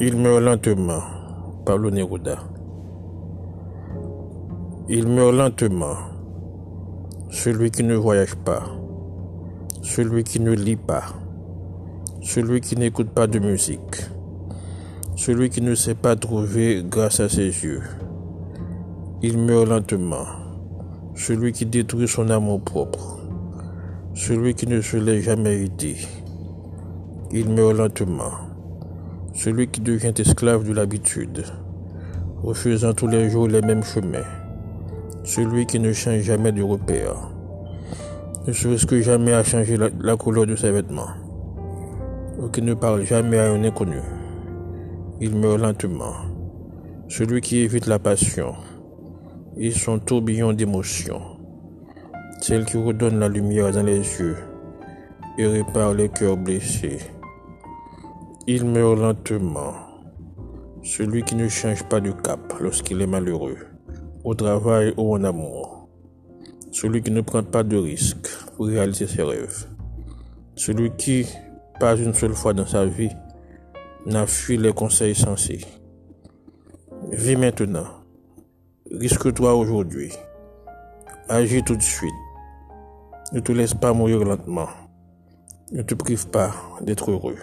Il meurt lentement. Pablo Neruda. Il meurt lentement. Celui qui ne voyage pas. Celui qui ne lit pas. Celui qui n'écoute pas de musique. Celui qui ne sait pas trouver grâce à ses yeux. Il meurt lentement. Celui qui détruit son amour propre. Celui qui ne se l'est jamais été. Il meurt lentement. Celui qui devient esclave de l'habitude, refusant tous les jours les mêmes chemins. Celui qui ne change jamais de repère, ne serait-ce que jamais à changer la, la couleur de ses vêtements, ou qui ne parle jamais à un inconnu. Il meurt lentement. Celui qui évite la passion et son tourbillon d'émotions, celle qui redonne la lumière dans les yeux et répare les cœurs blessés. Il meurt lentement. Celui qui ne change pas de cap lorsqu'il est malheureux, au travail ou en amour. Celui qui ne prend pas de risques pour réaliser ses rêves. Celui qui, pas une seule fois dans sa vie, n'a fui les conseils sensés. Vis maintenant. Risque-toi aujourd'hui. Agis tout de suite. Ne te laisse pas mourir lentement. Ne te prive pas d'être heureux.